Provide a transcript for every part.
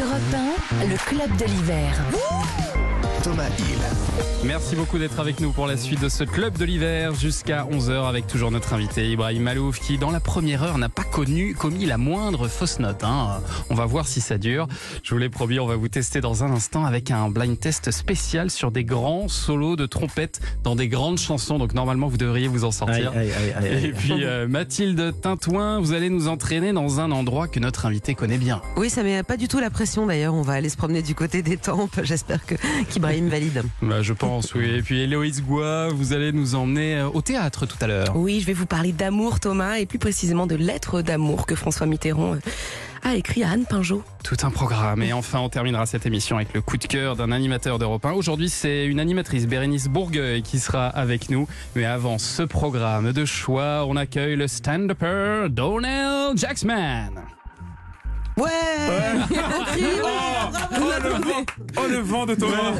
Europe 1, le club de l'hiver. Thomas Hill. Merci beaucoup d'être avec nous pour la suite de ce club de l'hiver jusqu'à 11h avec toujours notre invité Ibrahim Malouf qui dans la première heure n'a pas connu commis la moindre fausse note. hein. On va voir si ça dure. Je vous l'ai promis, on va vous tester dans un instant avec un blind test spécial sur des grands solos de trompette dans des grandes chansons. Donc normalement vous devriez vous en sortir. Aïe, aïe, aïe, aïe, Et puis euh, Mathilde Tintouin, vous allez nous entraîner dans un endroit que notre invité connaît bien. Oui, ça met pas du tout la pression d'ailleurs. On va aller se promener du côté des tempes. J'espère que valide. Bah, je pense, oui. Et puis Héloïse Goua, vous allez nous emmener euh, au théâtre tout à l'heure. Oui, je vais vous parler d'amour, Thomas, et plus précisément de lettres d'amour que François Mitterrand euh, a écrit à Anne Pinjot. Tout un programme. Et enfin, on terminera cette émission avec le coup de cœur d'un animateur d'Europe 1. Aujourd'hui, c'est une animatrice, Bérénice Bourgueil, qui sera avec nous. Mais avant ce programme de choix, on accueille le stand-upper Donnell Jacksman. Ouais. Oh, le vent, oh, le vent de Thomas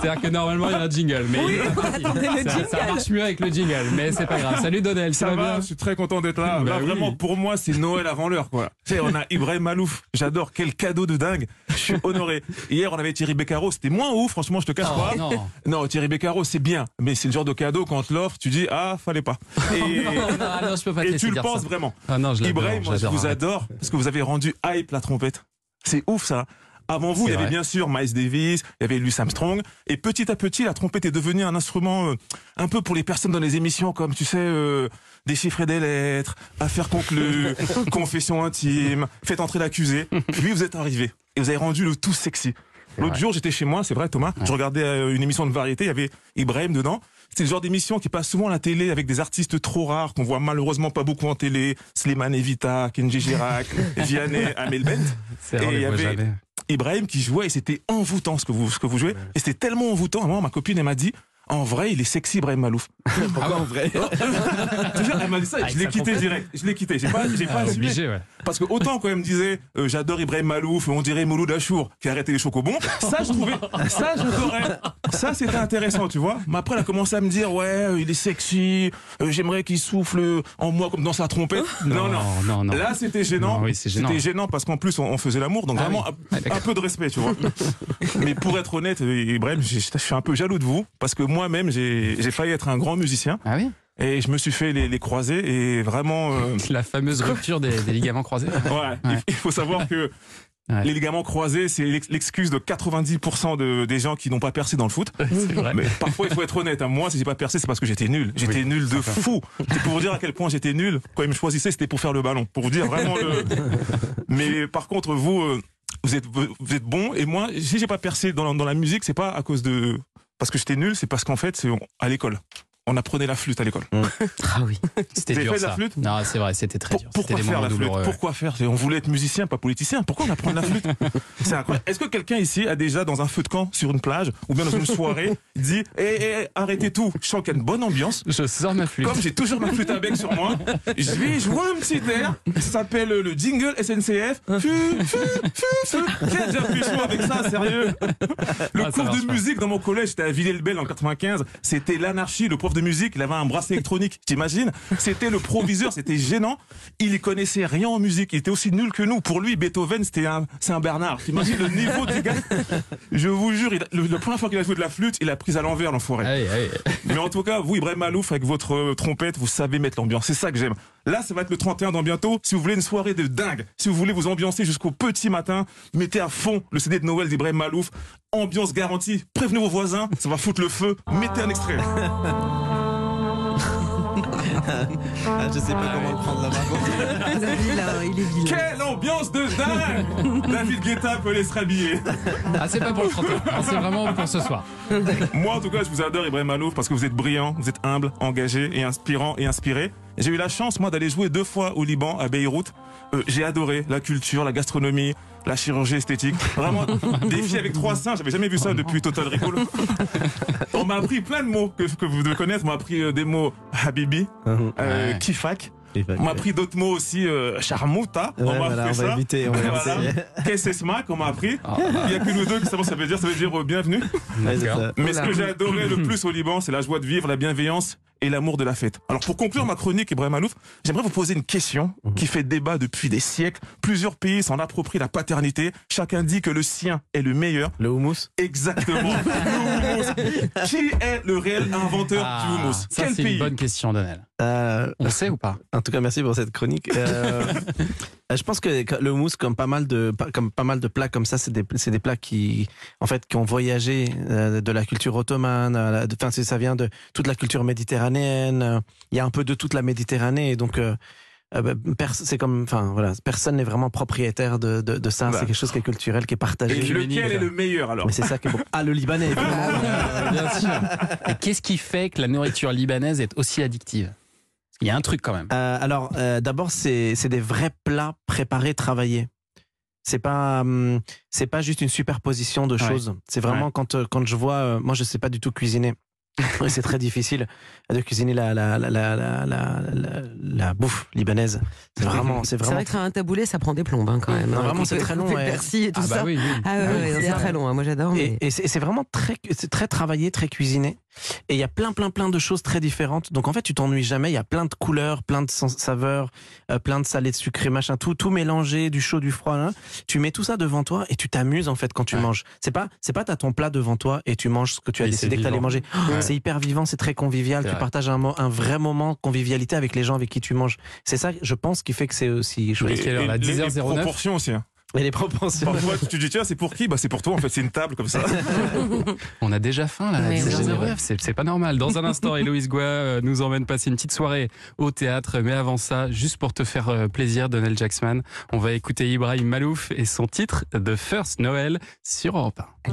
C'est-à-dire que normalement, il y a un jingle. Mais ça, ça marche mieux avec le jingle. Mais c'est pas grave. Salut Donnell, ça, Ça va va, bien je suis très content d'être là. Bah Là, oui. vraiment, pour moi, c'est Noël avant l'heure, quoi. Tu sais, on a Ibrahim Malouf. J'adore. Quel cadeau de dingue. Je suis honoré. Hier, on avait Thierry Beccaro. C'était moins ouf, franchement, je te cache Oh, pas. non. Non, Thierry Beccaro, c'est bien. Mais c'est le genre de cadeau, quand on te l'offre, tu dis, ah, fallait pas. Et, Ah non, je peux pas te et laisser tu le penses ça. vraiment. Ah non, je l'adore, Ibrahim, moi, je vous adore parce que vous avez rendu hype la trompette. C'est ouf, ça. Avant vous, il y avait vrai. bien sûr Miles Davis, il y avait Louis Armstrong, et petit à petit, la trompette est devenue un instrument euh, un peu pour les personnes dans les émissions comme, tu sais, euh, déchiffrer des lettres, affaires conclues, confession intime, faites entrer l'accusé. Puis vous êtes arrivé et vous avez rendu le tout sexy. L'autre jour, j'étais chez moi, c'est vrai, Thomas. Je regardais euh, une émission de variété, il y avait Ibrahim dedans. C'est le genre d'émission qui passe souvent à la télé avec des artistes trop rares qu'on voit malheureusement pas beaucoup en télé. Slimane Evita, Kenji Girac, Vianney, Amel Bent. Et il y avait- jamais. Ibrahim qui jouait et c'était envoûtant ce que vous, ce que vous jouez. Et c'était tellement envoûtant. Moment, ma copine, elle m'a dit, en vrai, il est sexy, Ibrahim Malouf. Pourquoi en vrai Je te jure, elle m'a dit ça et je l'ai sa quitté direct. Je l'ai quitté. J'ai pas, j'ai pas Ah, obligé, ouais. Parce que autant quand elle me disait euh, j'adore Ibrahim Malouf, on dirait Mouloud Achour qui a arrêté les chocobons, ça je trouvais, ça j'adorais. Ça c'était intéressant, tu vois. Mais après elle a commencé à me dire ouais, euh, il est sexy, euh, j'aimerais qu'il souffle en moi comme dans sa trompette. Non non. non, non. Là c'était gênant. Oui, c'est gênant. C'était gênant parce qu'en plus on, on faisait l'amour, donc Ah vraiment oui. un- Ah, un, peu de respect, tu vois. Mais pour être honnête, Ibrahim, je suis un peu jaloux de vous parce que moi-même j'ai failli être un grand musicien Ah oui et je me suis fait les, les croisés et vraiment. euh, La fameuse rupture des, des ligaments croisés. Ouais, il- il faut savoir que Ouais. les ligaments croisés, c'est l'ex- l'excuse de 90% de, des gens qui n'ont pas percé dans le foot. C'est vrai. Mais parfois, il faut être honnête. hein. Moi, si j'ai pas percé, c'est parce que j'étais nul. J'étais Oui. nul de fou. C'est pour vous dire à quel point j'étais nul. Quand ils me choisissaient, c'était pour faire le ballon. Pour vous dire vraiment le. Mais par contre, vous, euh, vous êtes, vous êtes bon. Et moi, si j'ai pas percé dans, la- dans la musique, c'est pas à cause de. Parce que j'étais nul, c'est parce qu'en fait, c'est à l'école. On apprenait la flûte à l'école. Ah oui. C'était dur fait de la ça. flûte? Non, c'est vrai, c'était très Pour- dur. C'était pourquoi faire la flûte? douloureux. Pourquoi faire? On voulait être musicien, pas politicien. Pourquoi on apprend la flûte? C'est incroyable. Est-ce que quelqu'un ici a déjà dans un feu de camp sur une plage ou bien dans une soirée dit "Eh eh, arrêtez tout, je sens qu'il y a une bonne ambiance." Je sors ma flûte. Comme j'ai toujours ma flûte à bec sur moi, je vais jouer un petit air. Ça s'appelle le jingle SNCF. Fu, fu, fu, fu. J'ai déjà plus chaud avec ça, sérieux? Le Ah, ça cours de pas. musique dans mon collège, j'étais à Villers-le-Bel en 95. C'était l'anarchie. Le prof de musique, il avait un bracelet électronique. T'imagines? C'était le proviseur. C'était gênant. Il y connaissait rien en musique. Il était aussi nul que nous. Pour lui, Beethoven, c'était un, c'est un Bernard. T'imagines le niveau du gars? Je vous jure, il le- la première fois qu'il a joué de la flûte, il a pris à l'envers, l'enfoiré. Allez, allez. Mais en tout cas, vous, Ibrahim Malouf, avec votre euh, trompette, vous savez mettre l'ambiance. C'est ça que j'aime. Là, ça va être le 31 dans bientôt. Si vous voulez une soirée de dingue, si vous voulez vous ambiancer jusqu'au petit matin, mettez à fond le CD de Noël d'Ibrahim Malouf. Ambiance garantie. Prévenez vos voisins, ça va foutre le feu. Mettez un extrait. Ah, Je sais pas comment le prendre là par contre. Il est vilain, il est vilain. Quelle ambiance de dingue David Guetta peut aller se rhabiller. Ah, c'est pas pour le 31. Ah, C'est vraiment pour ce soir. Moi, en tout cas, je vous adore, Ibrahim Malouf, parce que vous êtes brillant, vous êtes humble, engagé et inspirant et inspiré. J'ai eu la chance, moi, d'aller jouer deux fois au Liban, à Beyrouth. Euh, j'ai adoré la culture, la gastronomie, la chirurgie esthétique. Vraiment, des filles avec trois seins, j'avais jamais vu ça depuis Total Recall. On m'a appris plein de mots que, que vous devez connaître. On m'a appris euh, des mots Habibi, euh, Ouais. Kifak. On m'a appris d'autres mots aussi, euh, Charmouta. Ouais, on m'a voilà, appris on va ça. éviter, on va Voilà. éviter. Qu'est-ce smack, on m'a appris. Ah. Il y a que nous deux qui savons ce que ça veut dire. Ça veut dire euh, bienvenue. Ouais. Mais ce que j'ai adoré le plus au Liban, c'est la joie de vivre, la bienveillance et l'amour de la fête. Alors pour conclure ma chronique, Ibrahim Alouf, j'aimerais vous poser une question qui fait débat depuis des siècles. Plusieurs pays s'en approprient la paternité. Chacun dit que le sien est le meilleur. Le houmous Exactement. le houmous. Qui est le réel inventeur Ah, du houmous? Ça, Quel c'est pays? une bonne question, Daniel. Euh, On sait ou pas? En tout cas, merci pour cette chronique. Euh, je pense que le houmous, comme pas mal de, pas- comme pas mal de plats comme ça, c'est des, plats qui, en fait, qui ont voyagé euh, de la culture ottomane. Enfin, ça vient de toute la culture méditerranéenne. Il y a un peu de toute la Méditerranée, donc. euh, euh, bah, pers- c'est comme, enfin voilà, personne n'est vraiment propriétaire de, de, de ça. Bah. C'est quelque chose qui est culturel, qui est partagé. Et lequel est le meilleur alors? Mais c'est ça qui est bon. Ah, le Libanais. évidemment. Euh, Bien sûr. Et qu'est-ce qui fait que la nourriture libanaise est aussi addictive? Il y a un truc quand même. Euh, alors, euh, d'abord, c'est des vrais plats préparés, travaillés. C'est pas hum, c'est pas juste une superposition de Ouais. choses. C'est vraiment Ouais. quand euh, quand je vois, moi je sais pas du tout cuisiner. C'est très difficile de cuisiner la la la la la, la, la- la bouffe libanaise. C'est vraiment c'est C'est vraiment vrai que faire un taboulé, ça prend des plombes hein, quand même. Non, hein. vraiment, c'est très long, le persil et tout Ah bah ça. oui, oui. Ah ouais, Ah oui, ouais, c'est c'est vrai. très long. hein. Moi j'adore. Mais... Et, et c'est c'est vraiment très, c'est très travaillé, très cuisiné. Et il y a plein, plein, plein de choses très différentes. Donc en fait, tu t'ennuies jamais. Il y a plein de couleurs, plein de saveurs, euh, plein de salés, de sucré, machin, tout, tout mélangé, du chaud, du froid. Tu mets tout ça devant toi et tu t'amuses en fait quand tu Ouais. manges. C'est pas, c'est pas t'as ton plat devant toi et tu manges ce que tu as décidé c'est que t'allais manger. Ouais. C'est hyper vivant, c'est très convivial. Tu vrai. partages un, vrai moment de convivialité avec les gens avec qui tu manges. C'est ça, je pense, qui fait que c'est aussi chouette. Et quelle heure, là les- les 10h09? proportions aussi. hein. Et les proportions. Parfois, tu te dis, tiens, c'est pour qui? Bah, c'est pour toi, en fait, c'est une table comme ça. On a déjà faim là, 10h09, c'est c'est pas normal. Dans un instant, Héloïse Goua euh, nous emmène passer une petite soirée au théâtre. Mais avant ça, juste pour te faire euh, plaisir, Donald Jackson, on va écouter Ibrahim Malouf et son titre The First Noël sur Europe 1.